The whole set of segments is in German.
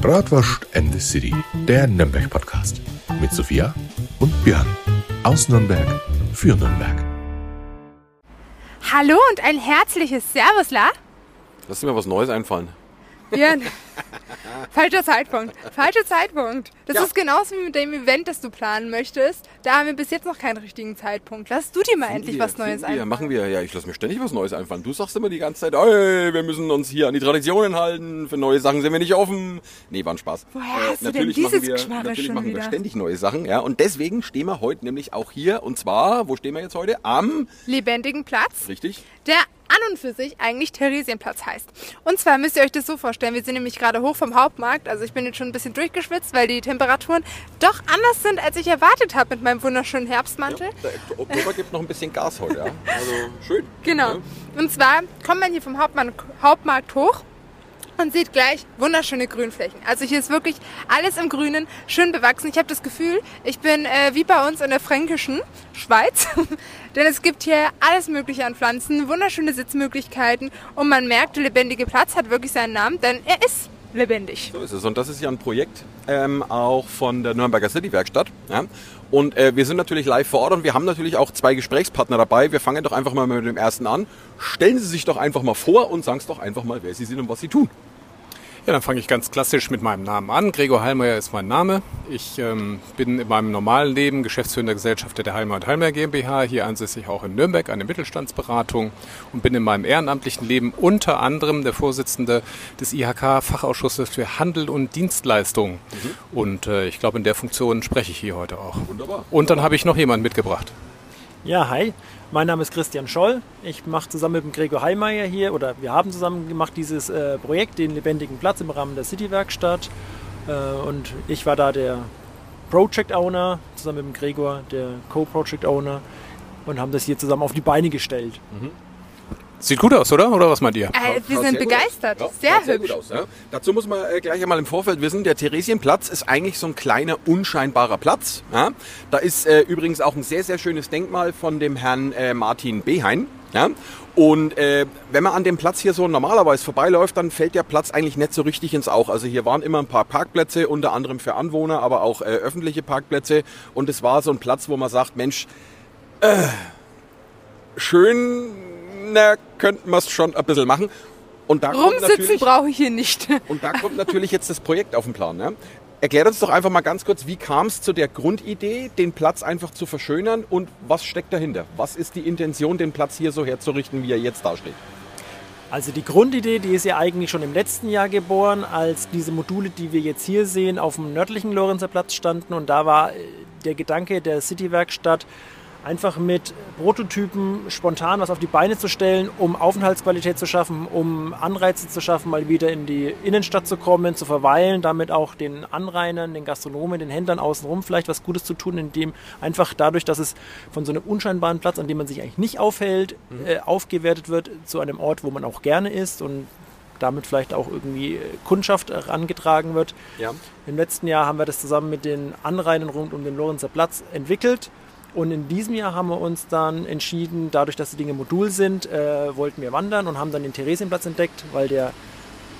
Bratwurst and the City, der Nürnberg-Podcast. Mit Sophia und Björn. Aus Nürnberg für Nürnberg. Hallo und ein herzliches Servus, La. Lass dir mal was Neues einfallen. Björn. Falscher Zeitpunkt. Falscher Zeitpunkt. Das Ja. ist genauso wie mit dem Event, das du planen möchtest. Da haben wir bis jetzt noch keinen richtigen Zeitpunkt. Lass du dir mal endlich wir, was Neues wir, einfallen. Machen wir, ja, ich lasse mir ständig was Neues einfallen. Du sagst immer die ganze Zeit, ey, wir müssen uns hier an die Traditionen halten, für neue Sachen sind wir nicht offen. Nee, war ein Spaß. Woher hast du denn natürlich dieses machen wir, Geschmarre Natürlich schon machen wir wieder? ständig neue Sachen, ja. Und deswegen stehen wir heute nämlich auch hier, und zwar, wo stehen wir jetzt heute? Am, Lebendigen Platz, richtig? der an und für sich eigentlich Theresienplatz heißt. Und zwar müsst ihr euch das so vorstellen, wir sind nämlich gerade hoch vom Hauptmarkt, also ich bin jetzt schon ein bisschen durchgeschwitzt, weil die Temperaturen doch anders sind, als ich erwartet habe mit meinem wunderschönen Herbstmantel. Der Oktober gibt noch ein bisschen Gas heute, ja. Also, schön. Genau. Ja. Und zwar kommt man hier vom Hauptmann, Hauptmarkt hoch und sieht gleich wunderschöne Grünflächen. Also hier ist wirklich alles im Grünen, schön bewachsen. Ich habe das Gefühl, ich bin äh, wie bei uns in der fränkischen Schweiz. Denn es gibt hier alles Mögliche an Pflanzen, wunderschöne Sitzmöglichkeiten und man merkt, der lebendige Platz hat wirklich seinen Namen, denn er ist lebendig. So ist es. Und das ist ja ein Projekt ähm, auch von der Nürnberger City Werkstatt. Ja? Und äh, wir sind natürlich live vor Ort und wir haben natürlich auch zwei Gesprächspartner dabei. Wir fangen doch einfach mal mit dem ersten an. Stellen Sie sich doch einfach mal vor und sagen es doch einfach mal, wer Sie sind und was Sie tun. Ja, dann fange ich ganz klassisch mit meinem Namen an. Gregor Hallmeier ist mein Name. Ich ähm, bin in meinem normalen Leben Geschäftsführender Gesellschafter der Hallmeier und Hallmeier GmbH, hier ansässig auch in Nürnberg, eine Mittelstandsberatung und bin in meinem ehrenamtlichen Leben unter anderem der Vorsitzende des IHK-Fachausschusses für Handel und Dienstleistungen. Und äh, ich glaube, in der Funktion spreche ich hier heute auch. Wunderbar. Und dann habe ich noch jemanden mitgebracht. Ja, hi. Mein Name ist Christian Scholl. Ich mache zusammen mit dem Gregor Heimeyer hier, oder wir haben zusammen gemacht dieses äh, Projekt, den lebendigen Platz im Rahmen der City-Werkstatt. Äh, und ich war da der Project Owner, zusammen mit dem Gregor, der Co-Project Owner, und haben das hier zusammen auf die Beine gestellt. Sieht gut aus, oder? Oder was meint ihr? Äh, wir sind sehr begeistert. aus. Ja, sehr schaut sehr hübsch. gut aus. Ja. Dazu muss man äh, gleich einmal im Vorfeld wissen, der Theresienplatz ist eigentlich so ein kleiner, unscheinbarer Platz. Ja. Da ist äh, übrigens auch ein sehr, sehr schönes Denkmal von dem Herrn äh, Martin Behein. Ja. Und äh, wenn man an dem Platz hier so normalerweise vorbeiläuft, dann fällt der Platz eigentlich nicht so richtig ins Auge. Also hier waren immer ein paar Parkplätze, unter anderem für Anwohner, aber auch äh, öffentliche Parkplätze. Und es war so ein Platz, wo man sagt, Mensch, äh, schön, na, könnten wir es schon ein bisschen machen. Und da kommt Rumsitzen natürlich- brauche ich hier nicht. und da kommt natürlich jetzt das Projekt auf den Plan. Ne? Erklärt uns doch einfach mal ganz kurz, wie kam es zu der Grundidee, den Platz einfach zu verschönern und was steckt dahinter? Was ist die Intention, den Platz hier so herzurichten, wie er jetzt dasteht? Also die Grundidee, die ist ja eigentlich schon im letzten Jahr geboren, als diese Module, die wir jetzt hier sehen, auf dem nördlichen Lorenzer Platz standen. Und da war äh, der Gedanke der City-Werkstatt, einfach mit Prototypen spontan was auf die Beine zu stellen, um Aufenthaltsqualität zu schaffen, um Anreize zu schaffen, mal wieder in die Innenstadt zu kommen, zu verweilen, damit auch den Anrainern, den Gastronomen, den Händlern außenrum vielleicht was Gutes zu tun, indem einfach dadurch, dass es von so einem unscheinbaren Platz, an dem man sich eigentlich nicht aufhält, äh, aufgewertet wird zu einem Ort, wo man auch gerne ist und damit vielleicht auch irgendwie äh, Kundschaft herangetragen wird. Ja. Im letzten Jahr haben wir das zusammen mit den Anrainern rund um den Lorenzer Platz entwickelt. Und in diesem Jahr haben wir uns dann entschieden, dadurch, dass die Dinge Modul sind, äh, wollten wir wandern und haben dann den Theresienplatz entdeckt, weil der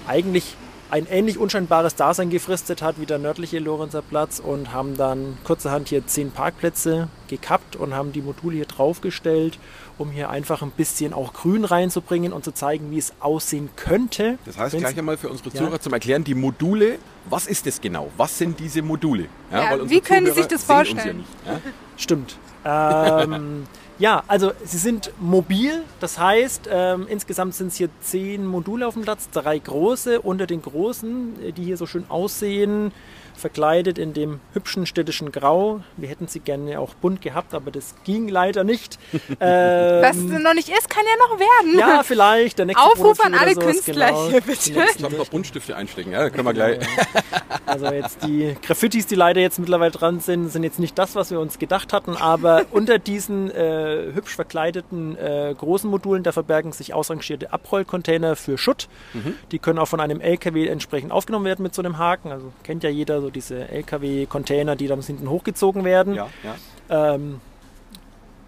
eigentlich ein ähnlich unscheinbares Dasein gefristet hat wie der nördliche Lorenzer Platz und haben dann kurzerhand hier zehn Parkplätze gekappt und haben die Module hier draufgestellt, um hier einfach ein bisschen auch Grün reinzubringen und zu zeigen, wie es aussehen könnte. Das heißt gleich einmal für unsere Ja. Zuhörer zum Erklären, die Module, was ist das genau? Was sind diese Module? Ja, weil unsere wie können Sie sich das vorstellen? Ja nicht, ja? Stimmt. Ähm, ja, also sie sind mobil. Das heißt, ähm, insgesamt sind es hier zehn Module auf dem Platz, drei große. Unter den großen, äh, die hier so schön aussehen, verkleidet in dem hübschen städtischen Grau. Wir hätten sie gerne auch bunt gehabt, aber das ging leider nicht. Ähm, Was noch nicht ist, kann ja noch werden. ja, vielleicht. Der nächste Aufruf an alle sowas, Künstler genau. hier, bitte. Ich ein paar Buntstifte einstecken, ja, können wir gleich. Also jetzt die Graffitis, die leider jetzt mittlerweile dran sind, sind jetzt nicht das, was wir uns gedacht hatten, aber unter diesen äh, hübsch verkleideten äh, großen Modulen, da verbergen sich ausrangierte Abrollcontainer für Schutt. Die können auch von einem LKW entsprechend aufgenommen werden mit so einem Haken. Also kennt ja jeder so diese LKW-Container, die dann hinten hochgezogen werden. Ja, ja. Ähm,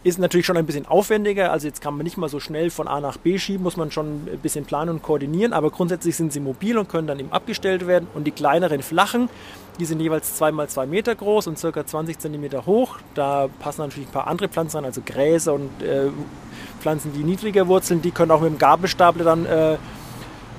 Ist natürlich schon ein bisschen aufwendiger, also jetzt kann man nicht mal so schnell von A nach B schieben, muss man schon ein bisschen planen und koordinieren, aber grundsätzlich sind sie mobil und können dann eben abgestellt werden. Und die kleineren flachen, die sind jeweils 2 mal 2 Meter groß und circa 20 Zentimeter hoch. Da passen natürlich ein paar andere Pflanzen rein, also Gräser und äh, Pflanzen, die niedriger wurzeln, die können auch mit dem Gabelstapler dann äh,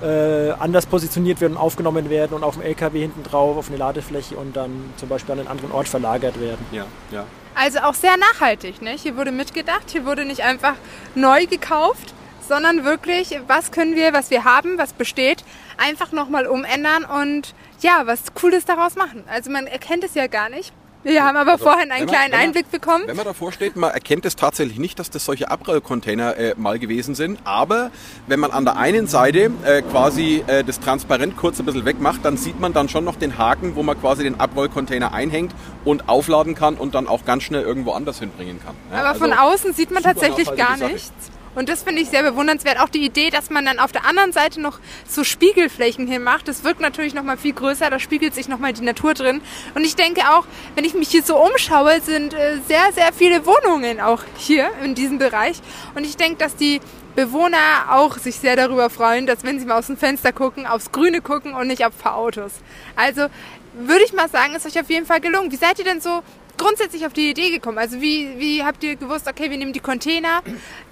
äh, anders positioniert werden aufgenommen werden und auf dem LKW hinten drauf auf eine Ladefläche und dann zum Beispiel an einen anderen Ort verlagert werden. Ja, ja. Also auch sehr nachhaltig. Ne? Hier wurde mitgedacht, hier wurde nicht einfach neu gekauft, sondern wirklich, was können wir, was wir haben, was besteht, einfach nochmal umändern und ja, was Cooles daraus machen. Also man erkennt es ja gar nicht. Wir haben aber Also, vorhin einen man- kleinen man- Einblick bekommen. Wenn man davor steht, man erkennt es tatsächlich nicht, dass das solche Abrollcontainer äh, mal gewesen sind. Aber wenn man an der einen Seite äh, quasi äh, das transparent kurz ein bisschen wegmacht, dann sieht man dann schon noch den Haken, wo man quasi den Abrollcontainer einhängt und aufladen kann und dann auch ganz schnell irgendwo anders hinbringen kann. Ja, Aber von also- außen sieht man tatsächlich gar nichts. Und das finde ich sehr bewundernswert. Auch die Idee, dass man dann auf der anderen Seite noch so Spiegelflächen hier macht, das wirkt natürlich noch mal viel größer. Da spiegelt sich noch mal die Natur drin. Und ich denke auch, wenn ich mich hier so umschaue, sind äh, sehr, sehr viele Wohnungen auch hier in diesem Bereich. Und ich denke, dass die Bewohner auch sich sehr darüber freuen, dass wenn sie mal aus dem Fenster gucken, aufs Grüne gucken und nicht auf ein paar Autos. Also würde ich mal sagen, ist euch auf jeden Fall gelungen. Wie seid ihr denn so grundsätzlich auf die Idee gekommen? Also wie, wie habt ihr gewusst, okay, wir nehmen die Container,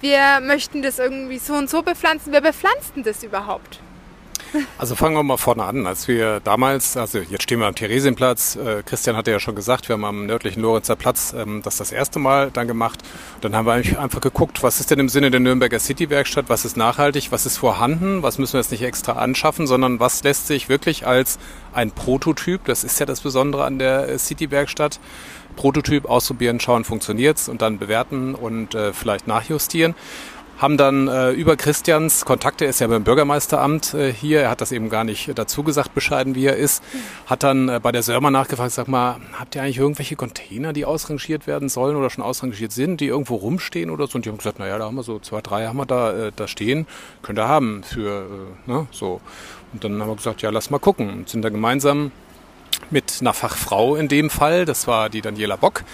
wir möchten das irgendwie so und so bepflanzen. Wer bepflanzt denn das überhaupt? Also fangen wir mal vorne an. Als wir damals, also jetzt stehen wir am Theresienplatz, äh, Christian hatte ja schon gesagt, wir haben am nördlichen Lorenzer Platz ähm, das das erste Mal dann gemacht. Dann haben wir einfach geguckt, was ist denn im Sinne der Nürnberger City-Werkstatt, was ist nachhaltig, was ist vorhanden, was müssen wir jetzt nicht extra anschaffen, sondern was lässt sich wirklich als ein Prototyp, das ist ja das Besondere an der äh, City-Werkstatt, Prototyp ausprobieren, schauen, funktioniert's und dann bewerten und äh, vielleicht nachjustieren haben dann äh, über Christians Kontakte, er ist ja beim Bürgermeisteramt äh, hier, er hat das eben gar nicht dazu gesagt, bescheiden wie er ist, hat dann äh, bei der Sörmer nachgefragt, sag mal, habt ihr eigentlich irgendwelche Container, die ausrangiert werden sollen oder schon ausrangiert sind, die irgendwo rumstehen oder so? Und die haben gesagt, naja, da haben wir so zwei, drei haben wir da, äh, da stehen, könnt ihr haben für, äh, ne, so. Und dann haben wir gesagt, ja, lass mal gucken. Und sind da gemeinsam mit einer Fachfrau in dem Fall, das war die Daniela Bock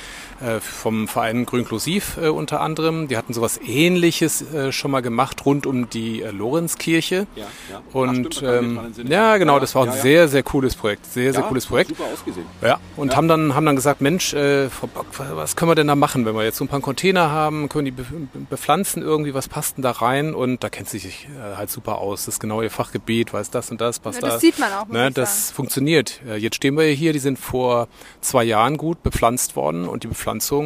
vom Verein Grünklusiv äh, unter anderem. Die hatten sowas ähnliches äh, schon mal gemacht rund um die äh, Lorenzkirche. Ja, ja. Und Ach, stimmt, ähm, ja, genau, das war auch ja, ein ja. sehr, sehr cooles Projekt. Sehr, sehr Ja, cooles Projekt. Super ausgesehen. Ja, und Ja. haben dann haben dann gesagt, Mensch, äh, Frau Bock, was können wir denn da machen, wenn wir jetzt so ein paar Container haben, können die be bepflanzen irgendwie, was passt denn da rein? Und da kennt sie sich äh, halt super aus. Das ist genau ihr Fachgebiet, weiß das und das, passt Ja, das da. sieht man auch, Ne, das sagen. funktioniert. Äh, Jetzt stehen wir hier, die sind vor zwei Jahren gut bepflanzt worden und die Bepflanzung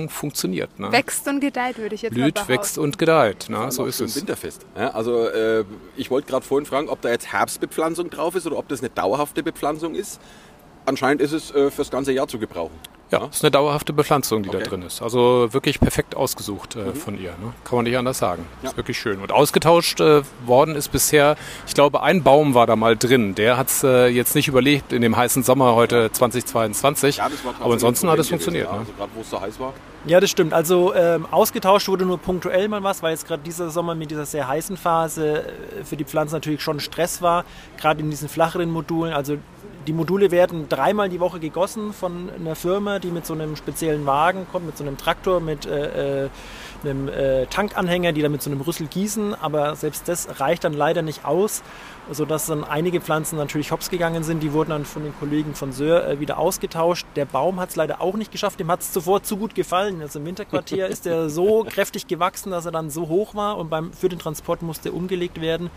funktioniert. Ne? Wächst und gedeiht, würde ich jetzt mal Blüht, behaupten. wächst und gedeiht. Ne? So ist es. Winterfest. Ja, also äh, ich wollte gerade vorhin fragen, ob da jetzt Herbstbepflanzung drauf ist oder ob das eine dauerhafte Bepflanzung ist. Anscheinend ist es äh, fürs ganze Jahr zu gebrauchen. Ja, ist eine dauerhafte Bepflanzung, die da Okay. Mhm. drin ist. Also wirklich perfekt ausgesucht äh, von ihr. Ne? Kann man nicht anders sagen. Ja. Ist wirklich schön. Und ausgetauscht äh, worden ist bisher, ich glaube, ein Baum war da mal drin. Der hat es äh, jetzt nicht überlebt in dem heißen Sommer heute 2022. Ja, Aber ansonsten hat es funktioniert. Ne? gewesen, Ja, also gerade wo es so heiß war. Ja, das stimmt. Also ähm, ausgetauscht wurde nur punktuell mal was, weil jetzt gerade dieser Sommer mit dieser sehr heißen Phase äh, für die Pflanzen natürlich schon Stress war, gerade in diesen flacheren Modulen. Also die Module werden dreimal die Woche gegossen von einer Firma, die mit so einem speziellen Wagen kommt, mit so einem Traktor, mit äh, äh, einem äh, Tankanhänger, die dann mit so einem Rüssel gießen. Aber selbst das reicht dann leider nicht aus, sodass dann einige Pflanzen natürlich hops gegangen sind. Die wurden dann von den Kollegen von Söhr äh, wieder ausgetauscht. Der Baum hat es leider auch nicht geschafft. Dem hat es zuvor zu gut gefallen. Also im Winterquartier ist er so kräftig gewachsen, dass er dann so hoch war und beim, für den Transport musste er umgelegt werden.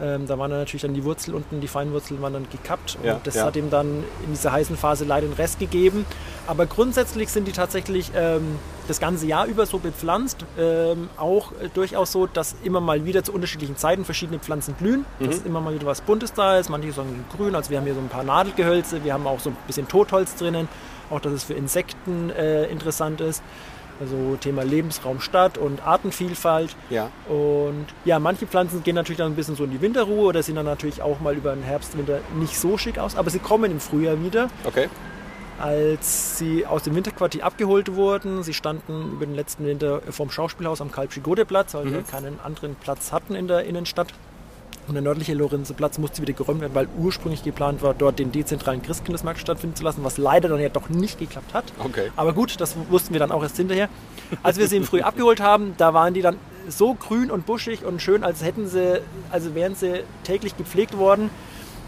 Ähm, da waren dann natürlich dann die Wurzel unten, die Feinwurzeln waren dann gekappt und Ja, das ja. hat ihm dann in dieser heißen Phase leider den Rest gegeben. Aber grundsätzlich sind die tatsächlich ähm, das ganze Jahr über so bepflanzt. Ähm, auch äh, durchaus so, dass immer mal wieder zu unterschiedlichen Zeiten verschiedene Pflanzen blühen. Dass immer mal wieder was Buntes da ist. Manche sagen grün, also wir haben hier so ein paar Nadelgehölze, wir haben auch so ein bisschen Totholz drinnen. Auch dass es für Insekten äh, interessant ist. Also Thema Lebensraum Stadt und Artenvielfalt. Ja. Und ja, manche Pflanzen gehen natürlich dann ein bisschen so in die Winterruhe oder sehen dann natürlich auch mal über den Herbst, Winter nicht so schick aus, aber sie kommen im Frühjahr wieder. Okay. Als sie aus dem Winterquartier abgeholt wurden, sie standen über den letzten Winter vorm Schauspielhaus am Karl-Schigode-Platz, weil wir keinen anderen Platz hatten in der Innenstadt, Und der nördliche Lorenzeplatz musste wieder geräumt werden, weil ursprünglich geplant war, dort den dezentralen Christkindlesmarkt stattfinden zu lassen, was leider dann ja doch nicht geklappt hat. Okay. Aber gut, das wussten wir dann auch erst hinterher. Als wir sie im Früh abgeholt haben, da waren die dann so grün und buschig und schön, als hätten sie, also wären sie täglich gepflegt worden.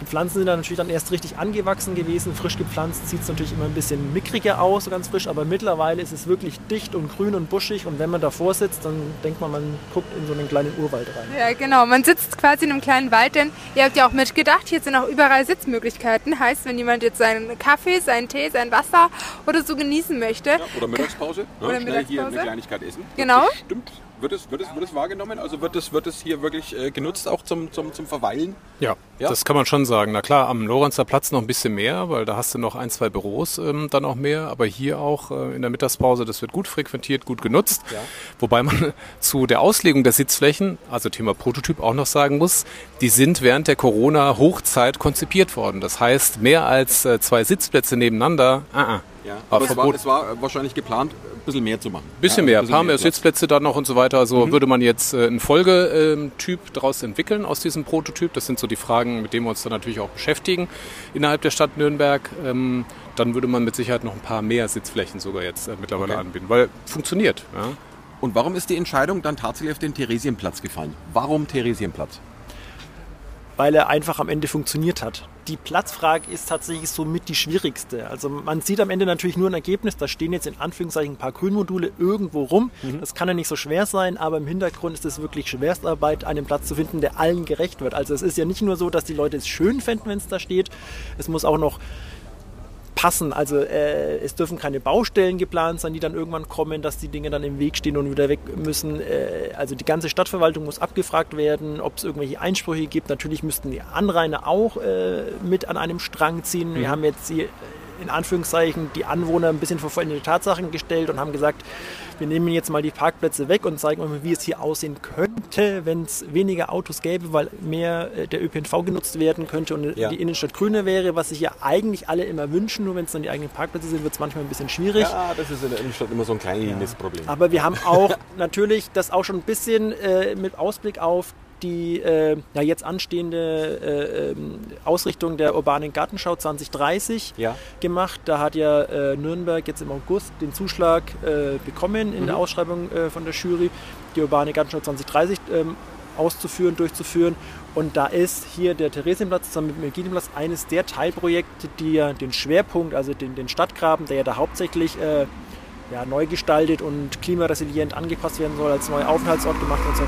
Die Pflanzen sind dann natürlich dann erst richtig angewachsen gewesen. Frisch gepflanzt sieht es natürlich immer ein bisschen mickriger aus, so ganz frisch, aber mittlerweile ist es wirklich dicht und grün und buschig und wenn man davor sitzt, dann denkt man, man guckt in so einen kleinen Urwald rein. Ja, genau. Man sitzt quasi in einem kleinen Wald, denn ihr habt ja auch mitgedacht, hier sind auch überall Sitzmöglichkeiten. Heißt, wenn jemand jetzt seinen Kaffee, seinen Tee, sein Wasser oder so genießen möchte, Ja, oder Mittagspause. Ne? Oder Schnell hier Mittagspause. eine Kleinigkeit essen. Genau. Das Stimmt. Wird es, wird, es, wird es wahrgenommen? Also wird es, wird es hier wirklich äh, genutzt, auch zum, zum, zum Verweilen? Ja, Ja? das kann man schon sagen. Na klar, am Lorenzer Platz noch ein bisschen mehr, weil da hast du noch ein, zwei Büros ähm, dann auch mehr. Aber hier auch äh, in der Mittagspause, das wird gut frequentiert, gut genutzt. Ja. Wobei man zu der Auslegung der Sitzflächen, also Thema Prototyp, auch noch sagen muss, die sind während der Corona-Hochzeit konzipiert worden. Das heißt, mehr als äh, zwei Sitzplätze nebeneinander, uh -uh. Ja, aber es war, es war äh, wahrscheinlich geplant, ein bisschen mehr zu machen. Bisschen ja, mehr, ein paar mehr. Sitzplätze dann noch und so weiter. Also würde man jetzt äh, einen Folgetyp daraus entwickeln aus diesem Prototyp. Das sind so die Fragen, mit denen wir uns dann natürlich auch beschäftigen innerhalb der Stadt Nürnberg. Ähm, dann würde man mit Sicherheit noch ein paar mehr Sitzflächen sogar jetzt äh, mittlerweile Okay. anbieten, weil funktioniert. Ja. Und warum ist die Entscheidung dann tatsächlich auf den Theresienplatz gefallen? Warum Theresienplatz? Weil er einfach am Ende funktioniert hat. Die Platzfrage ist tatsächlich somit die schwierigste. Also man sieht am Ende natürlich nur ein Ergebnis, da stehen jetzt in Anführungszeichen ein paar Grünmodule irgendwo rum. Das kann ja nicht so schwer sein, aber im Hintergrund ist es wirklich Schwerstarbeit, einen Platz zu finden, der allen gerecht wird. Also es ist ja nicht nur so, dass die Leute es schön fänden, wenn es da steht, es muss auch noch passen. Also äh, es dürfen keine Baustellen geplant sein, die dann irgendwann kommen, dass die Dinge dann im Weg stehen und wieder weg müssen. Äh, also die ganze Stadtverwaltung muss abgefragt werden, ob es irgendwelche Einsprüche gibt. Natürlich müssten die Anrainer auch äh, mit an einem Strang ziehen. Wir haben jetzt hier in Anführungszeichen die Anwohner ein bisschen vor vollendete Tatsachen gestellt und haben gesagt, wir nehmen jetzt mal die Parkplätze weg und zeigen euch mal, wie es hier aussehen könnte, wenn es weniger Autos gäbe, weil mehr äh, der ÖPNV genutzt werden könnte und Ja. die Innenstadt grüner wäre, was sich ja eigentlich alle immer wünschen. Nur wenn es dann die eigenen Parkplätze sind, wird es manchmal ein bisschen schwierig. Ja, das ist in der Innenstadt immer so ein kleines Problem. Aber wir haben auch natürlich das auch schon ein bisschen äh, mit Ausblick auf die äh, ja, jetzt anstehende äh, ähm, Ausrichtung der urbanen Gartenschau 2030 Ja. gemacht. Da hat ja äh, Nürnberg jetzt im August den Zuschlag äh, bekommen in der Ausschreibung äh, von der Jury, die urbane Gartenschau 2030 ähm, auszuführen, durchzuführen. Und da ist hier der Theresienplatz zusammen mit dem Eugeniplatz eines der Teilprojekte, die ja den Schwerpunkt, also den, den Stadtgraben, der ja da hauptsächlich äh, ja, neu gestaltet und klimaresilient angepasst werden soll, als neuer Aufenthaltsort gemacht und so.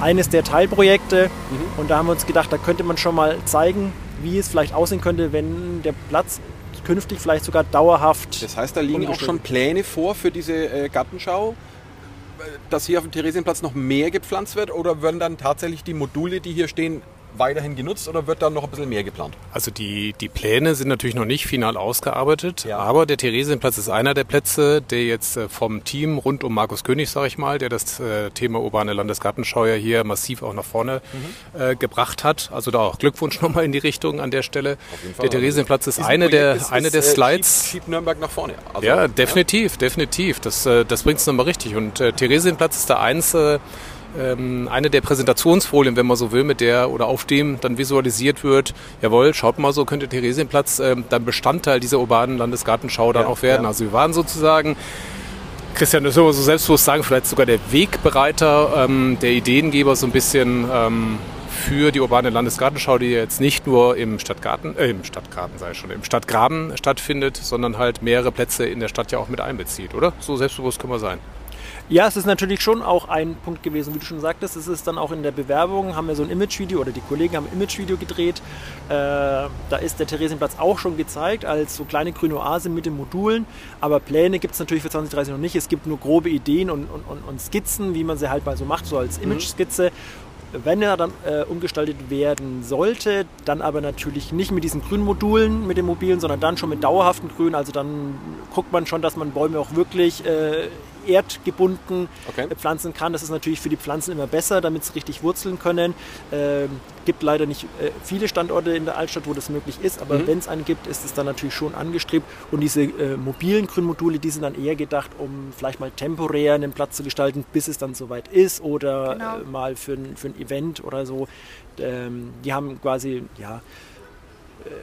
Eines der Teilprojekte. Und da haben wir uns gedacht, da könnte man schon mal zeigen, wie es vielleicht aussehen könnte, wenn der Platz künftig vielleicht sogar dauerhaft. Das heißt, da liegen auch schon Pläne vor für diese äh, Gartenschau, äh, dass hier auf dem Theresienplatz noch mehr gepflanzt wird oder werden dann tatsächlich die Module, die hier stehen, weiterhin genutzt oder wird dann noch ein bisschen mehr geplant? Also die, die Pläne sind natürlich noch nicht final ausgearbeitet, Ja. aber der Theresienplatz ist einer der Plätze, der jetzt äh, vom Team rund um Markus König, sage ich mal, der das äh, Thema urbane Landesgartenschau ja hier massiv auch nach vorne Mhm. äh, gebracht hat. Also da auch Glückwunsch nochmal in die Richtung an der Stelle. Der Theresienplatz ist Dieses eine der, ist- eine ist, der Slides. Schiebt, schiebt Nürnberg nach vorne. Also, Ja, definitiv, definitiv. Das, äh, das bringt es nochmal richtig. Und äh, Theresienplatz ist da eins, äh, eine der Präsentationsfolien, wenn man so will, mit der oder auf dem dann visualisiert wird, jawohl, schaut mal so, könnte Theresienplatz ähm, dann Bestandteil dieser urbanen Landesgartenschau dann Ja, auch werden. ja. Also wir waren sozusagen Christian, das soll man so selbstbewusst sagen, vielleicht sogar der Wegbereiter, ähm, der Ideengeber so ein bisschen ähm, für die urbane Landesgartenschau, die jetzt nicht nur im Stadtgarten, äh, im Stadtgarten sei schon, im Stadtgraben stattfindet, sondern halt mehrere Plätze in der Stadt ja auch mit einbezieht, oder? So selbstbewusst können wir sein. Ja, es ist natürlich schon auch ein Punkt gewesen, wie du schon sagtest. Es ist dann auch in der Bewerbung, haben wir so ein Imagevideo oder die Kollegen haben ein Imagevideo gedreht. Äh, da ist der Theresienplatz auch schon gezeigt als so kleine grüne Oase mit den Modulen. Aber Pläne gibt es natürlich für 2030 noch nicht. Es gibt nur grobe Ideen und, und, und, Skizzen, wie man sie halt mal so macht, so als Image-Skizze. Wenn er dann äh, umgestaltet werden sollte, dann aber natürlich nicht mit diesen grünen Modulen, mit den mobilen, sondern dann schon mit dauerhaften Grün. Also dann guckt man schon, dass man Bäume auch wirklich äh, erdgebunden Okay. pflanzen kann. Das ist natürlich für die Pflanzen immer besser, damit sie richtig wurzeln können. Ähm, gibt leider nicht äh, viele Standorte in der Altstadt, wo das möglich ist, aber wenn es einen gibt, ist es dann natürlich schon angestrebt. Und diese äh, mobilen Grünmodule, die sind dann eher gedacht, um vielleicht mal temporär einen Platz zu gestalten, bis es dann soweit ist oder Genau. äh, mal für ein, für ein Event oder so. Ähm, die haben quasi ja, äh,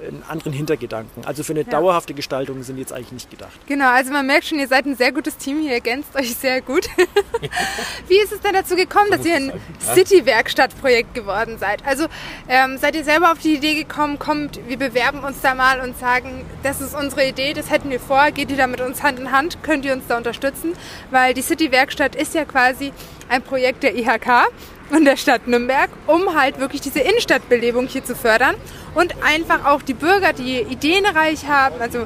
einen anderen Hintergedanken. Also für eine dauerhafte Gestaltung sind die jetzt eigentlich nicht gedacht. Genau, also man merkt schon, ihr seid ein sehr gutes Team, ihr ergänzt euch sehr gut. Wie ist es denn dazu gekommen, dass ihr ein City-Werkstatt-Projekt geworden seid? Also ähm, seid ihr selber auf die Idee gekommen, kommt, wir bewerben uns da mal und sagen, das ist unsere Idee, das hätten wir vor, geht ihr da mit uns Hand in Hand, könnt ihr uns da unterstützen? Weil die City-Werkstatt ist ja quasi ein Projekt der IHK und der Stadt Nürnberg, um halt wirklich diese Innenstadtbelebung hier zu fördern und einfach auch die Bürger, die ideenreich haben, also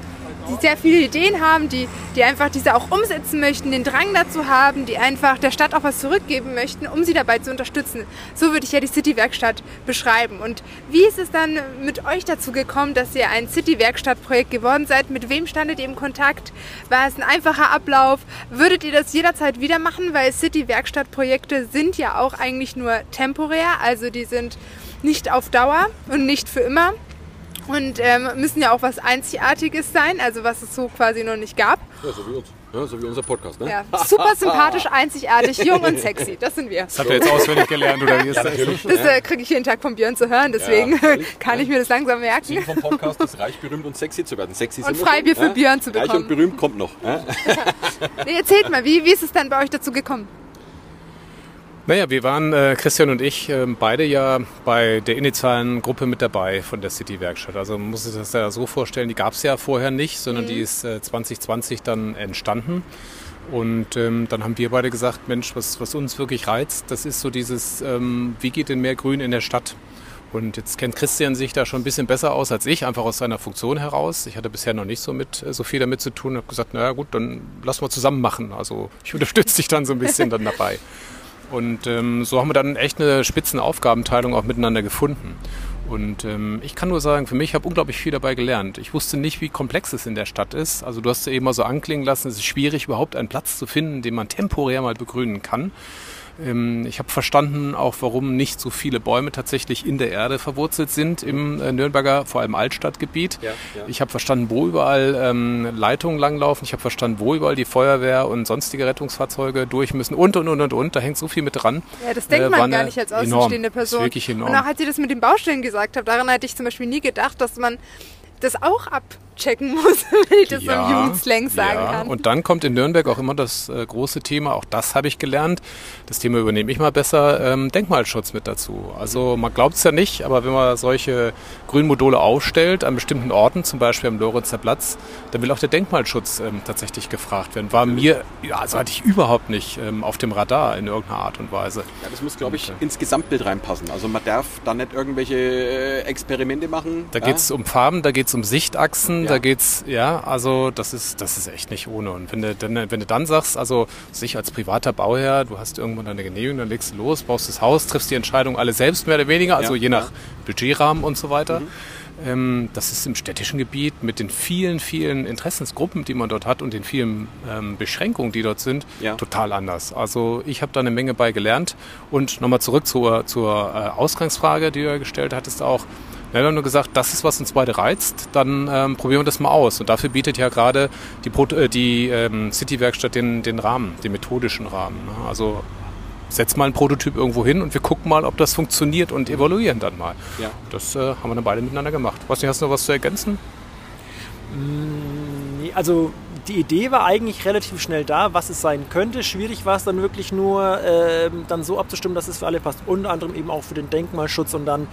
die sehr viele Ideen haben, die, die einfach diese auch umsetzen möchten, den Drang dazu haben, die einfach der Stadt auch was zurückgeben möchten, um sie dabei zu unterstützen. So würde ich ja die City-Werkstatt beschreiben. Und wie ist es dann mit euch dazu gekommen, dass ihr ein City-Werkstatt-Projekt geworden seid? Mit wem standet ihr im Kontakt? War es ein einfacher Ablauf? Würdet ihr das jederzeit wieder machen? Weil City-Werkstatt-Projekte sind ja auch eigentlich nur temporär, also die sind nicht auf Dauer und nicht für immer und ähm, müssen ja auch was Einzigartiges sein, also was es so quasi noch nicht gab. Ja, so wie uns. Ja, so wie unser Podcast, ne? Ja, super sympathisch, einzigartig, jung und sexy, das sind wir. Das habt ihr jetzt auswendig gelernt oder wie ist das? Das äh, kriege ich jeden Tag von Björn zu hören, deswegen natürlich. kann ich mir das langsam merken. Ziel vom Podcast ist reich, berühmt und sexy zu werden. Sexy Und Freibier für ja? Björn zu Reich bekommen. und berühmt kommt noch. Ja? Nee, erzählt mal, wie, wie ist es dann bei euch dazu gekommen? Naja, wir waren, äh, Christian und ich, ähm, beide ja bei der initialen Gruppe mit dabei von der City-Werkstatt. Also man muss sich das ja so vorstellen, die gab es ja vorher nicht, sondern die ist äh, 2020 dann entstanden. Und ähm, dann haben wir beide gesagt, Mensch, was, was uns wirklich reizt, das ist so dieses, ähm, wie geht denn mehr Grün in der Stadt? Und jetzt kennt Christian sich da schon ein bisschen besser aus als ich, einfach aus seiner Funktion heraus. Ich hatte bisher noch nicht so, mit, äh, so viel damit zu tun. habe gesagt, naja gut, dann lass mal zusammen machen. Also ich unterstütze dich dann so ein bisschen dann dabei. Und ähm, so haben wir dann echt eine Spitzenaufgabenteilung auch miteinander gefunden. Und ähm, ich kann nur sagen, für mich habe unglaublich viel dabei gelernt. Ich wusste nicht, wie komplex es in der Stadt ist. Also du hast ja eben mal so anklingen lassen, es ist schwierig, überhaupt einen Platz zu finden, den man temporär mal begrünen kann. Ähm, ich habe verstanden auch, warum nicht so viele Bäume tatsächlich in der Erde verwurzelt sind im äh, Nürnberger, vor allem Altstadtgebiet. Ja, ja. Ich habe verstanden, wo überall ähm, Leitungen langlaufen. Ich habe verstanden, wo überall die Feuerwehr und sonstige Rettungsfahrzeuge durch müssen und, und, und, und, und. Da hängt so viel mit dran. Ja, das denkt Äh, man gar nicht als enorm. außenstehende Das Person. ist wirklich enorm. Und auch als ihr das mit den Baustellen gesagt habt, daran hätte ich zum Beispiel nie gedacht, dass man das auch abchecken muss, wenn ich das so im Jugendslang sagen ja. kann. Und dann kommt in Nürnberg auch immer das äh, große Thema, auch das habe ich gelernt, das Thema übernehme ich mal besser, ähm, Denkmalschutz mit dazu. Also man glaubt es ja nicht, aber wenn man solche Grünmodule aufstellt an bestimmten Orten, zum Beispiel am Lorenzer Platz, dann will auch der Denkmalschutz ähm, tatsächlich gefragt werden. War mir, ja, also hatte ich überhaupt nicht ähm, auf dem Radar in irgendeiner Art und Weise. Ja, das muss, glaube ich, Und, äh, ins Gesamtbild reinpassen. Also man darf da nicht irgendwelche äh, Experimente machen. Da ja? geht es um Farben, da geht es um Sichtachsen, Ja. da geht's, ja, also das ist, das ist echt nicht ohne. Und wenn du, dann, wenn du dann sagst, also sich als privater Bauherr, du hast irgendwann deine Genehmigung, dann legst du los, baust das Haus, triffst die Entscheidung alle selbst mehr oder weniger, also Ja, je nach ja. Budgetrahmen und so weiter. Ähm, das ist im städtischen Gebiet mit den vielen, vielen Interessensgruppen, die man dort hat und den vielen ähm, Beschränkungen, die dort sind, Ja. total anders. Also ich habe da eine Menge bei gelernt. Und nochmal zurück zur, zur äh, Ausgangsfrage, die du ja gestellt hattest auch. Wir haben nur gesagt, das ist, was uns beide reizt, dann ähm, probieren wir das mal aus. Und dafür bietet ja gerade die, Pro äh, die ähm, City-Werkstatt den, den Rahmen, den methodischen Rahmen. Ne? Also setz mal einen Prototyp irgendwo hin und wir gucken mal, ob das funktioniert und evaluieren dann mal. Ja. Das äh, haben wir dann beide miteinander gemacht. Weiß nicht, hast du noch was zu ergänzen? Nee, Also die Idee war eigentlich relativ schnell da, was es sein könnte. Schwierig war es dann wirklich nur, ähm, dann so abzustimmen, dass es für alle passt. Unter anderem eben auch für den Denkmalschutz und dann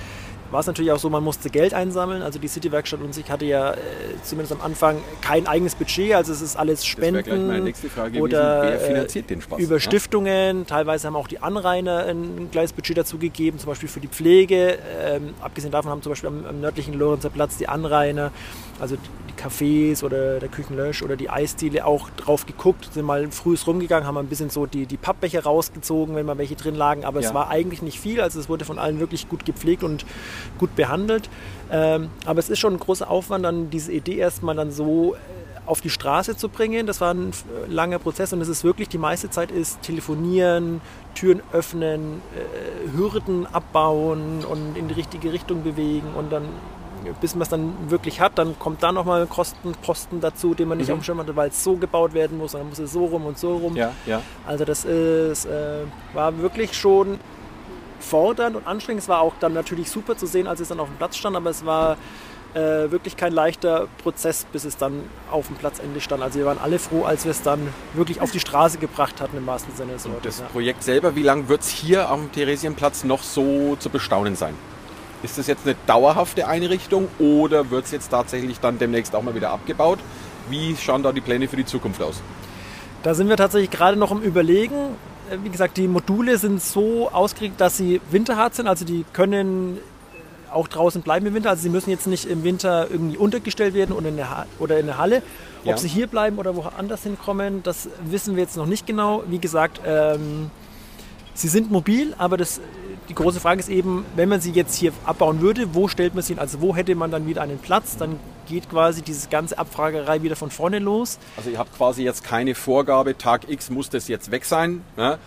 war es natürlich auch so, man musste Geld einsammeln. Also die City-Werkstatt und sich hatte ja äh, zumindest am Anfang kein eigenes Budget, also es ist alles Spenden gleich meine nächste Frage oder. Wer äh, finanziert den Spaß, über ja? Stiftungen. Teilweise haben auch die Anrainer ein kleines Budget dazu gegeben, zum Beispiel für die Pflege. Ähm, abgesehen davon haben zum Beispiel am, am nördlichen Lorenzer Platz die Anrainer, also die, Cafés oder der Küchenlösch oder die Eisdiele auch drauf geguckt, sind mal frühs rumgegangen, haben ein bisschen so die, die Pappbecher rausgezogen, wenn mal welche drin lagen, aber Ja. es war eigentlich nicht viel, also es wurde von allen wirklich gut gepflegt und gut behandelt. Ähm, aber es ist schon ein großer Aufwand, dann diese Idee erstmal dann so äh, auf die Straße zu bringen. Das war ein äh, langer Prozess und es ist wirklich, die meiste Zeit ist telefonieren, Türen öffnen, äh, Hürden abbauen und in die richtige Richtung bewegen und dann bis man es dann wirklich hat, dann kommt da nochmal ein Kostenposten dazu, den man nicht mhm. auf dem Schirm hatte, weil es so gebaut werden muss, und dann muss es so rum und so rum. Ja, ja. Also das ist, äh, war wirklich schon fordernd und anstrengend. Es war auch dann natürlich super zu sehen, als es dann auf dem Platz stand, aber es war äh, wirklich kein leichter Prozess, bis es dann auf dem Platzende stand. Also wir waren alle froh, als wir es dann wirklich auf die Straße gebracht hatten, im wahrsten Sinne des Wortes. Das ja. Projekt selber, wie lange wird es hier am Theresienplatz noch so zu bestaunen sein? Ist das jetzt eine dauerhafte Einrichtung oder wird es jetzt tatsächlich dann demnächst auch mal wieder abgebaut? Wie schauen da die Pläne für die Zukunft aus? Da sind wir tatsächlich gerade noch im Überlegen. Äh, wie gesagt, die Module sind so ausgerichtet, dass sie winterhart sind. Also die können auch draußen bleiben im Winter. Also sie müssen jetzt nicht im Winter irgendwie untergestellt werden oder in der, oder in der Halle. Ob ja. sie hier bleiben oder woanders hinkommen, das wissen wir jetzt noch nicht genau. Wie gesagt, ähm, sie sind mobil, aber das, die große Frage ist eben, wenn man sie jetzt hier abbauen würde, wo stellt man sie hin? Also wo hätte man dann wieder einen Platz? Dann geht quasi diese ganze Abfragerei wieder von vorne los. Also ihr habt quasi jetzt keine Vorgabe, Tag X muss das jetzt weg sein. Ne?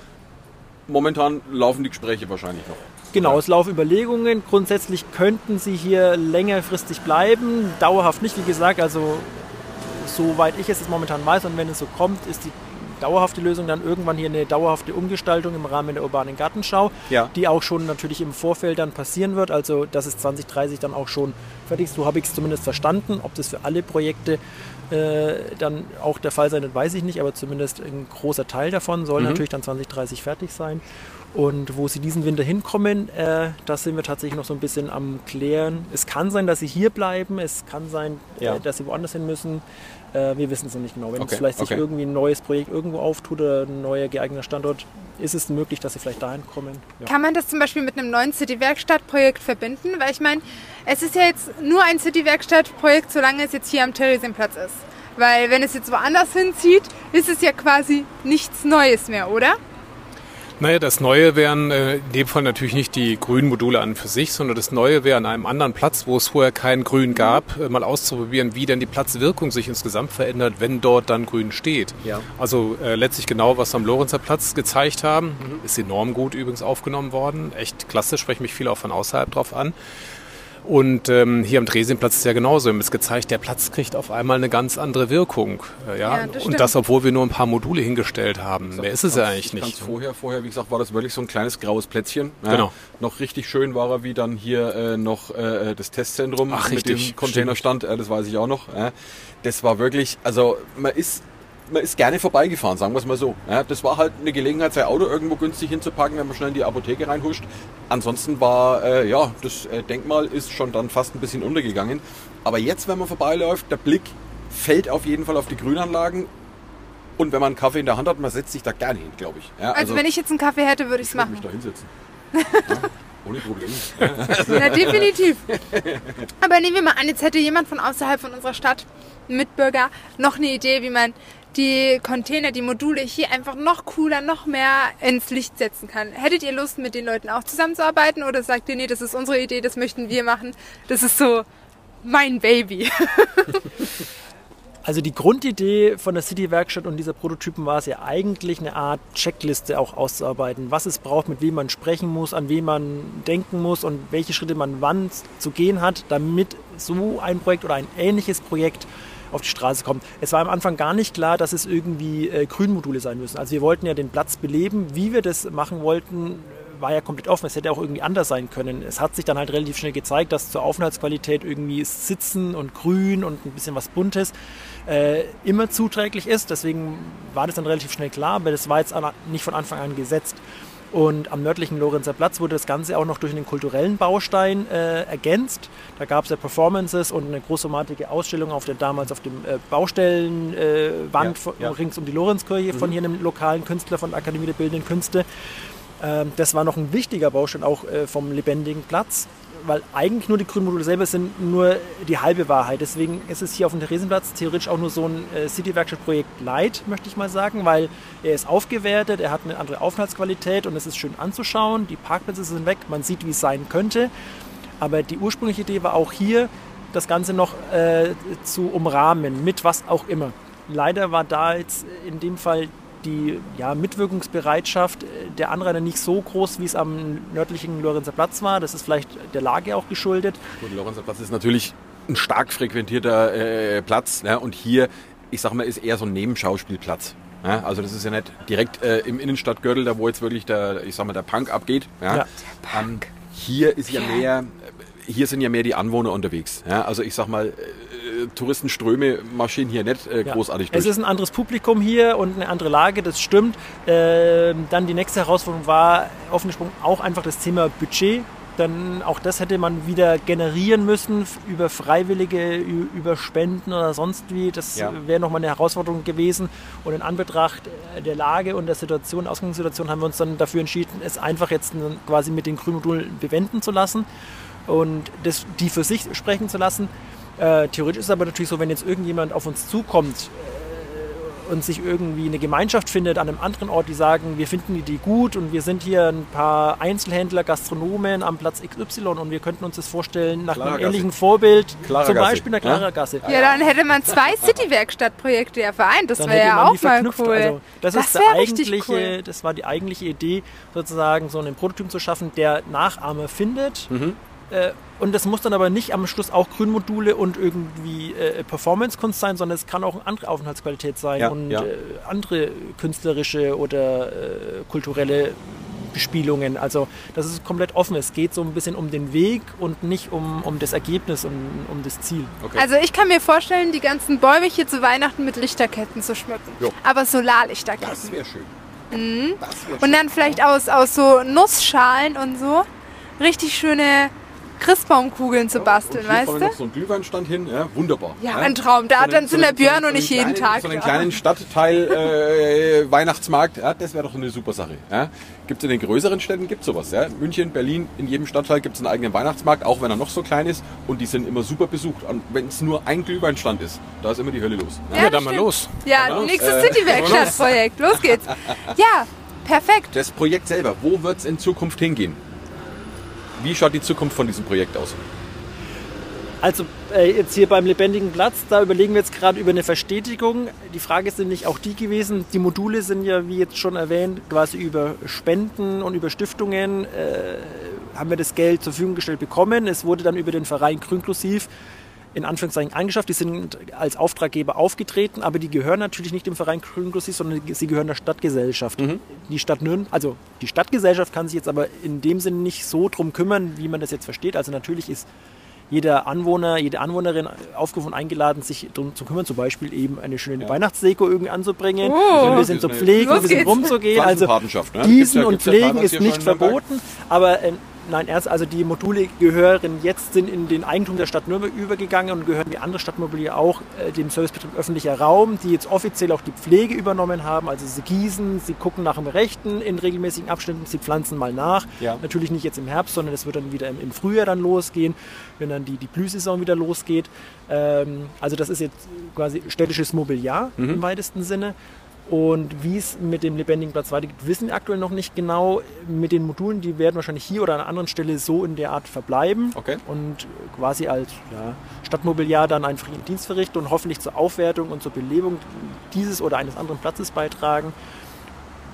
Momentan laufen die Gespräche wahrscheinlich noch. Genau, es laufen Überlegungen. Grundsätzlich könnten sie hier längerfristig bleiben, dauerhaft nicht, wie gesagt. Also soweit ich es momentan weiß und wenn es so kommt, ist die dauerhafte Lösung dann irgendwann hier eine dauerhafte Umgestaltung im Rahmen der urbanen Gartenschau, ja. die auch schon natürlich im Vorfeld dann passieren wird. Also das ist 2030 dann auch schon fertig. So habe ich es zumindest verstanden. Ob das für alle Projekte äh, dann auch der Fall sein wird, weiß ich nicht, aber zumindest ein großer Teil davon soll mhm. natürlich dann 2030 fertig sein. Und wo sie diesen Winter hinkommen, äh, das sind wir tatsächlich noch so ein bisschen am Klären. Es kann sein, dass sie hier bleiben, es kann sein, äh, ja. äh, dass sie woanders hin müssen. Äh, wir wissen es noch nicht genau. Wenn okay. es vielleicht okay. sich irgendwie ein neues Projekt irgendwo auftut oder ein neuer geeigneter Standort, ist es möglich, dass sie vielleicht dahin kommen. Ja. Kann man das zum Beispiel mit einem neuen City-Werkstatt-Projekt verbinden? Weil ich meine, es ist ja jetzt nur ein City-Werkstatt-Projekt, solange es jetzt hier am Theresienplatz ist. Weil wenn es jetzt woanders hinzieht, ist es ja quasi nichts Neues mehr, oder? Naja, das Neue wären äh, in dem Fall natürlich nicht die grünen Module an für sich, sondern das Neue wäre an einem anderen Platz, wo es vorher kein Grün gab, äh, mal auszuprobieren, wie denn die Platzwirkung sich insgesamt verändert, wenn dort dann Grün steht. Ja. Also äh, letztlich genau, was am Lorenzer Platz gezeigt haben, mhm. ist enorm gut übrigens aufgenommen worden. Echt klasse, sprechen mich viele auch von außerhalb drauf an. Und ähm, hier am Dresdenplatz ist ja genauso. Wir haben es gezeigt, der Platz kriegt auf einmal eine ganz andere Wirkung. Äh, ja? ja das und das, obwohl wir nur ein paar Module hingestellt haben. Mehr ist es ja eigentlich nicht. Ganz vorher, vorher, wie gesagt, war das wirklich so ein kleines graues Plätzchen. Ja? Genau. Noch richtig schön war er, wie dann hier äh, noch äh, das Testzentrum Ach, mit richtig, dem Containerstand. Äh, das weiß ich auch noch. Äh. Das war wirklich, also man ist man ist gerne vorbeigefahren, sagen wir es mal so. Ja, das war halt eine Gelegenheit, sein Auto irgendwo günstig hinzupacken, wenn man schnell in die Apotheke reinhuscht. Ansonsten war, äh, ja, das äh, Denkmal ist schon dann fast ein bisschen untergegangen. Aber jetzt, wenn man vorbeiläuft, der Blick fällt auf jeden Fall auf die Grünanlagen. Und wenn man einen Kaffee in der Hand hat, man setzt sich da gerne hin, glaube ich. Ja, also, also, wenn ich jetzt einen Kaffee hätte, würde ich es machen. Ich mich da hinsetzen. ja, ohne Probleme. Na, definitiv. Aber nehmen wir mal an, jetzt hätte jemand von außerhalb von unserer Stadt, ein Mitbürger, noch eine Idee, wie man die Container, die Module hier einfach noch cooler, noch mehr ins Licht setzen kann. Hättet ihr Lust, mit den Leuten auch zusammenzuarbeiten oder sagt ihr, nee, das ist unsere Idee, das möchten wir machen, das ist so mein Baby? Also die Grundidee von der City-Werkstatt und dieser Prototypen war es ja eigentlich eine Art Checkliste auch auszuarbeiten, was es braucht, mit wem man sprechen muss, an wen man denken muss und welche Schritte man wann zu gehen hat, damit so ein Projekt oder ein ähnliches Projekt auf die Straße kommt. Es war am Anfang gar nicht klar, dass es irgendwie äh, Grünmodule sein müssen. Also wir wollten ja den Platz beleben. Wie wir das machen wollten, war ja komplett offen. Es hätte auch irgendwie anders sein können. Es hat sich dann halt relativ schnell gezeigt, dass zur Aufenthaltsqualität irgendwie Sitzen und Grün und ein bisschen was Buntes äh, immer zuträglich ist. Deswegen war das dann relativ schnell klar, aber das war jetzt nicht von Anfang an gesetzt. Und am nördlichen Lorenzer Platz wurde das Ganze auch noch durch einen kulturellen Baustein äh, ergänzt. Da gab es ja Performances und eine großformatige Ausstellung auf der damals auf dem äh, Baustellenwand äh, ja, ja. rings um die Lorenzkirche mhm. von hier einem lokalen Künstler von der Akademie der Bildenden Künste. Ähm, das war noch ein wichtiger Baustein auch äh, vom lebendigen Platz weil eigentlich nur die Grünmodule selber sind nur die halbe Wahrheit. Deswegen ist es hier auf dem Theresienplatz theoretisch auch nur so ein äh, City-Werkstatt-Projekt Light, möchte ich mal sagen, weil er ist aufgewertet, er hat eine andere Aufenthaltsqualität und es ist schön anzuschauen. Die Parkplätze sind weg, man sieht, wie es sein könnte. Aber die ursprüngliche Idee war auch hier, das Ganze noch äh, zu umrahmen, mit was auch immer. Leider war da jetzt in dem Fall die ja, Mitwirkungsbereitschaft der Anrainer nicht so groß, wie es am nördlichen Lorenzer Platz war. Das ist vielleicht der Lage auch geschuldet. Gut, Lorenzer Platz ist natürlich ein stark frequentierter äh, Platz ne? und hier, ich sag mal, ist eher so ein Nebenschauspielplatz. Ja, also das ist ja nicht direkt äh, im Innenstadtgürtel, da wo jetzt wirklich der, ich sag mal, der Punk abgeht. Ja. Ja. Ähm, hier ist ja mehr, hier sind ja mehr die Anwohner unterwegs. Ja. Also ich sag mal, äh, Touristenströme marschieren hier nicht äh, Ja. großartig Es durch. ist ein anderes Publikum hier und eine andere Lage, das stimmt. Ähm, dann die nächste Herausforderung war offen gesprochen auch einfach das Thema Budget. Dann auch das hätte man wieder generieren müssen über Freiwillige, über Spenden oder sonst wie. Das Ja. wäre nochmal eine Herausforderung gewesen. Und in Anbetracht äh, der Lage und der Situation, Ausgangssituation, haben wir uns dann dafür entschieden, es einfach jetzt quasi mit den Grünmodulen bewenden zu lassen und das, die für sich sprechen zu lassen. Äh, theoretisch ist es aber natürlich so, wenn jetzt irgendjemand auf uns zukommt äh, und sich irgendwie eine Gemeinschaft findet an einem anderen Ort, die sagen, wir finden die Idee gut und wir sind hier ein paar Einzelhändler, Gastronomen am Platz XY und wir könnten uns das vorstellen nach Clara einem Gasse. ähnlichen Vorbild, Clara zum Gasse, Beispiel in der ja? Clara Gasse. Ja, dann hätte man zwei City-Werkstatt-Projekte ja vereint. Das wäre ja auch mal cool. Also das, das ist der wäre richtig eigentliche, cool. das war die eigentliche Idee, sozusagen so einen Prototypen zu schaffen, der Nachahmer findet. Mhm. Äh, und das muss dann aber nicht am Schluss auch Grünmodule und irgendwie äh, Performance-Kunst sein, sondern es kann auch eine andere Aufenthaltsqualität sein Ja, und ja. Äh, andere künstlerische oder äh, kulturelle Bespielungen. Also das ist komplett offen. Es geht so ein bisschen um den Weg und nicht um, um das Ergebnis und um das Ziel. Okay. Also ich kann mir vorstellen, die ganzen Bäume hier zu Weihnachten mit Lichterketten zu schmücken. Jo. Aber das Solarlichterketten. wäre schön. Mhm. Das wär Und dann vielleicht aus, aus so Nussschalen und so richtig schöne Christbaumkugeln zu basteln, hier weißt du? noch so einen Glühweinstand hin, ja, wunderbar. Ja, ein Traum. Da, einen- dann sind der Björn so und ich jeden Tag So einen kleinen Stadtteil äh, Weihnachtsmarkt, ja, das wäre doch eine super Sache. Ja. Gibt es in den größeren Städten gibt sowas. Ja. München, Berlin, in jedem Stadtteil gibt es einen eigenen Weihnachtsmarkt, auch wenn er noch so klein ist. Und die sind immer super besucht. Und wenn es nur ein Glühweinstand ist, da ist immer die Hölle los. Ja, Ja, das dann mal los. Ja, los. nächstes Äh, City-Werkstatt-Projekt. Los geht's. Ja, perfekt. Das Projekt selber, wo wird es in Zukunft hingehen? Wie schaut die Zukunft von diesem Projekt aus? Also äh, jetzt hier beim lebendigen Platz, da überlegen wir jetzt gerade über eine Verstetigung. Die Frage sind nicht auch die gewesen. Die Module sind ja, wie jetzt schon erwähnt, quasi über Spenden und über Stiftungen äh, haben wir das Geld zur Verfügung gestellt bekommen. Es wurde dann über den Verein Grünklusiv in Anführungszeichen angeschafft. Die sind als Auftraggeber aufgetreten, aber die gehören natürlich nicht dem Verein Grünklusiv, sondern sie gehören der Stadtgesellschaft. Die Stadt Nürnberg, also die Stadtgesellschaft kann sich jetzt aber in dem Sinne nicht so drum kümmern, wie man das jetzt versteht. Also natürlich ist jeder Anwohner, jede Anwohnerin aufgerufen, eingeladen, sich darum zu kümmern, zum Beispiel eben eine schöne Weihnachtsdeko irgendwie anzubringen, Oh. ein bisschen zu pflegen, ein bisschen rumzugehen. Also ne? Gießen ja- und ja Pflegen ist nicht verboten, aber äh, nein, ernst, also die Module gehören jetzt sind in den Eigentum der Stadt Nürnberg übergegangen und gehören wie andere Stadtmobile auch äh, dem Servicebetrieb öffentlicher Raum, die jetzt offiziell auch die Pflege übernommen haben. Also sie gießen, sie gucken nach dem Rechten in regelmäßigen Abständen, sie pflanzen mal nach. Ja. Natürlich nicht jetzt im Herbst, sondern es wird dann wieder im, im Frühjahr dann losgehen, wenn dann die, die Blühsaison wieder losgeht. Ähm, also das ist jetzt quasi städtisches Mobiliar im weitesten Sinne. Und wie es mit dem lebendigen Platz weitergeht, wissen wir aktuell noch nicht genau. Mit den Modulen, die werden wahrscheinlich hier oder an einer anderen Stelle so in der Art verbleiben Okay. und quasi als ja, Stadtmobiliar dann einen Dienst verrichten und hoffentlich zur Aufwertung und zur Belebung dieses oder eines anderen Platzes beitragen.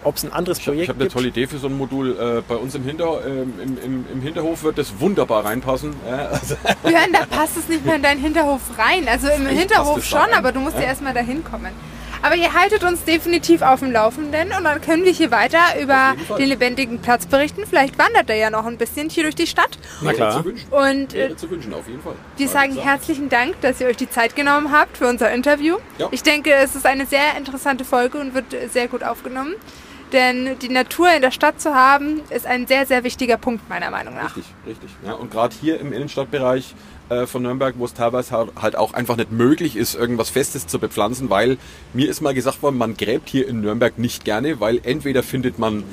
Ob es ein anderes Ich habe Projekt hab eine gibt. tolle Idee für so ein Modul. Äh, bei uns im, Hinter, ähm, im, im, im Hinterhof wird das wunderbar reinpassen. Ja, also, Björn, da passt es nicht mehr in deinen Hinterhof rein. Also im Echt? Hinterhof schon, rein? aber du musst ja, Ja. erstmal dahin kommen. Aber ihr haltet uns definitiv auf dem Laufenden und dann können wir hier weiter über den lebendigen Platz berichten. Vielleicht wandert er ja noch ein bisschen hier durch die Stadt. Na klar. Zu wünschen. Und äh, zu wünschen, auf jeden Fall. wir sagen herzlichen Dank, dass ihr euch die Zeit genommen habt für unser Interview. Ja. Ich denke, es ist eine sehr interessante Folge und wird sehr gut aufgenommen. Denn die Natur in der Stadt zu haben, ist ein sehr, sehr wichtiger Punkt meiner Meinung nach. Richtig, richtig. Ja, und gerade hier im Innenstadtbereich äh, von Nürnberg, wo es teilweise halt- auch einfach nicht möglich ist, irgendwas Festes zu bepflanzen, weil mir ist mal gesagt worden, man gräbt hier in Nürnberg nicht gerne, weil entweder findet man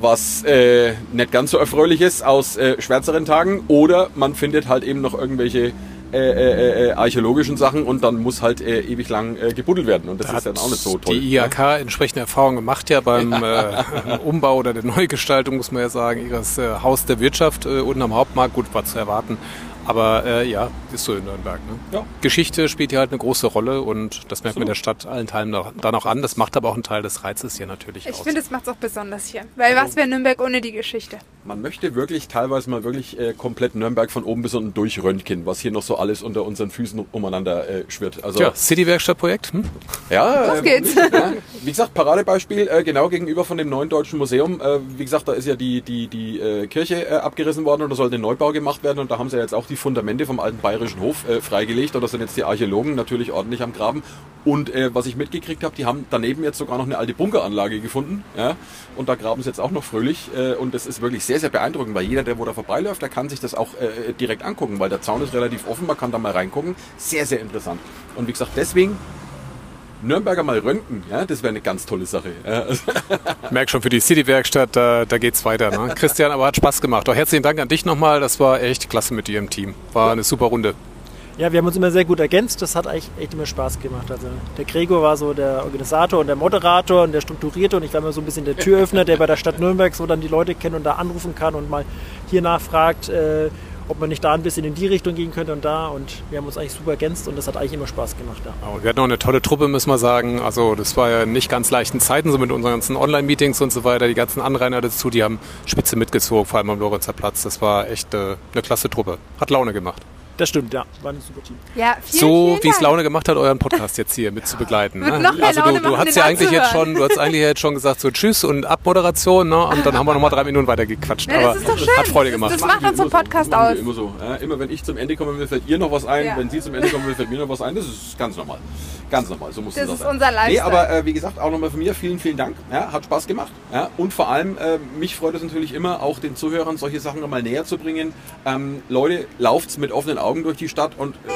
was äh, nicht ganz so erfreuliches aus äh, schwärzeren Tagen oder man findet halt eben noch irgendwelche äh, äh, äh, archäologischen Sachen und dann muss halt äh, ewig lang äh, gebuddelt werden und das ist dann auch nicht so toll. Die IHK entsprechende Erfahrungen gemacht ja beim äh, Umbau oder der Neugestaltung, muss man ja sagen, ihres äh, Haus der Wirtschaft äh, unten am Hauptmarkt. Gut, war zu erwarten. Aber äh, ja, ist so in Nürnberg. Ne? Ja. Geschichte spielt hier halt eine große Rolle und das merkt man in der Stadt allen Teilen noch, dann auch an. Das macht aber auch einen Teil des Reizes hier natürlich Ich aus. finde, es macht es auch besonders hier. Weil was wäre Nürnberg ohne die Geschichte? Man möchte wirklich teilweise mal wirklich äh, komplett Nürnberg von oben bis unten durchröntgen, was hier noch so alles unter unseren Füßen umeinander äh, schwirrt. Also Tja, City-Werkstattprojekt. Hm? Ja, Los äh, geht's. nicht, Ja. Wie gesagt, Paradebeispiel, äh, genau gegenüber von dem neuen Deutschen Museum. Äh, wie gesagt, da ist ja die, die, die äh, Kirche äh, abgerissen worden und da sollte ein Neubau gemacht werden und da haben sie ja jetzt auch die Fundamente vom alten bayerischen Hof äh, freigelegt und da sind jetzt die Archäologen natürlich ordentlich am Graben. Und äh, was ich mitgekriegt habe, die haben daneben jetzt sogar noch eine alte Bunkeranlage gefunden. Ja? Und da graben sie jetzt auch noch fröhlich. Äh, und das ist wirklich sehr, sehr beeindruckend, weil jeder, der wo da vorbeiläuft, der kann sich das auch äh, direkt angucken, weil der Zaun ist relativ offen, man kann da mal reingucken. Sehr, sehr interessant. Und wie gesagt, deswegen Nürnberger mal röntgen, ja, das wäre eine ganz tolle Sache. Merk schon für die City-Werkstatt, da, da geht's weiter. Ne? Christian, aber hat Spaß gemacht. Auch herzlichen Dank an dich nochmal. Das war echt klasse mit dir im Team. War eine super Runde. Ja, wir haben uns immer sehr gut ergänzt. Das hat eigentlich echt immer Spaß gemacht. Also der Gregor war so der Organisator und der Moderator und der Strukturierte und ich war immer so ein bisschen der Türöffner, der bei der Stadt Nürnberg so dann die Leute kennt und da anrufen kann und mal hier nachfragt, äh, ob man nicht da ein bisschen in die Richtung gehen könnte und da. Und wir haben uns eigentlich super ergänzt und das hat eigentlich immer Spaß gemacht. Ja. Und wir hatten auch eine tolle Truppe, müssen wir sagen. Also das war ja nicht ganz leichten Zeiten, so mit unseren ganzen Online-Meetings und so weiter. Die ganzen Anrainer dazu, die haben spitze mitgezogen, vor allem am Lorenzer Platz. Das war echt äh, eine klasse Truppe. Hat Laune gemacht. Das stimmt, ja. War ein super Team. Ja, vielen, so vielen wie es. Laune gemacht hat, euren Podcast jetzt hier mit zu begleiten. Ne? noch mehr Also Laune du, du hast ja eigentlich jetzt schon, du hast eigentlich jetzt schon gesagt so Tschüss und Abmoderation, ne? Und dann haben wir noch mal drei Minuten weiter gequatscht. Ja, das Aber ist doch schön. hat Freude Das- gemacht. das macht unseren Immer so, Podcast wir aus. Immer so. Ja, immer wenn ich zum Ende komme, will, fällt ihr noch was ein. Ja. Wenn sie zum Ende kommen will, fällt mir noch was ein. Das ist ganz normal. Ganz normal. So muss Das es auch ist sein. unser Lifestyle. Nee, aber äh, wie gesagt, auch nochmal von mir vielen, vielen Dank. Ja, hat Spaß gemacht. Ja, und vor allem, äh, mich freut es natürlich immer, auch den Zuhörern solche Sachen nochmal näher zu bringen. Ähm, Leute, lauft's mit offenen Augen durch die Stadt und äh,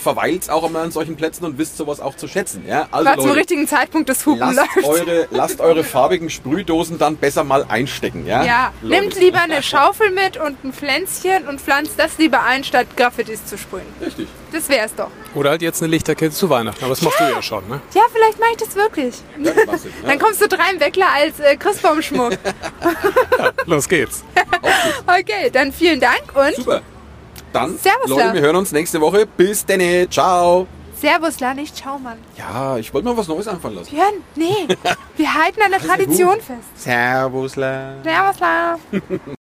verweilt auch immer an solchen Plätzen und wisst sowas auch zu schätzen. Ja, also War zum Leute, richtigen Zeitpunkt das Hupen lasst läuft. eure, lasst eure farbigen Sprühdosen dann besser mal einstecken. Ja, Ja, Leute. nimmt lieber eine Schaufel mit und ein Pflänzchen und pflanzt das lieber ein, statt Graffitis zu sprühen. Richtig. Das wär's doch. Oder halt jetzt eine Lichterkette zu Weihnachten. Aber das machst du ja schon, ne? Ja, vielleicht mache ich das wirklich. Ja, klasse. Ja. Dann kommst du drei im Weckler als äh, Christbaumschmuck. Los geht's. Okay, dann vielen Dank und Super. Dann, Servus, Leute, La. wir hören uns nächste Woche. Bis denn. Ciao. Servus, La, nicht Schaumann. Ja, ich wollte mal was Neues einfallen lassen. Björn, nee, wir halten an der ist ja Tradition fest. Servus, La. Servus, La.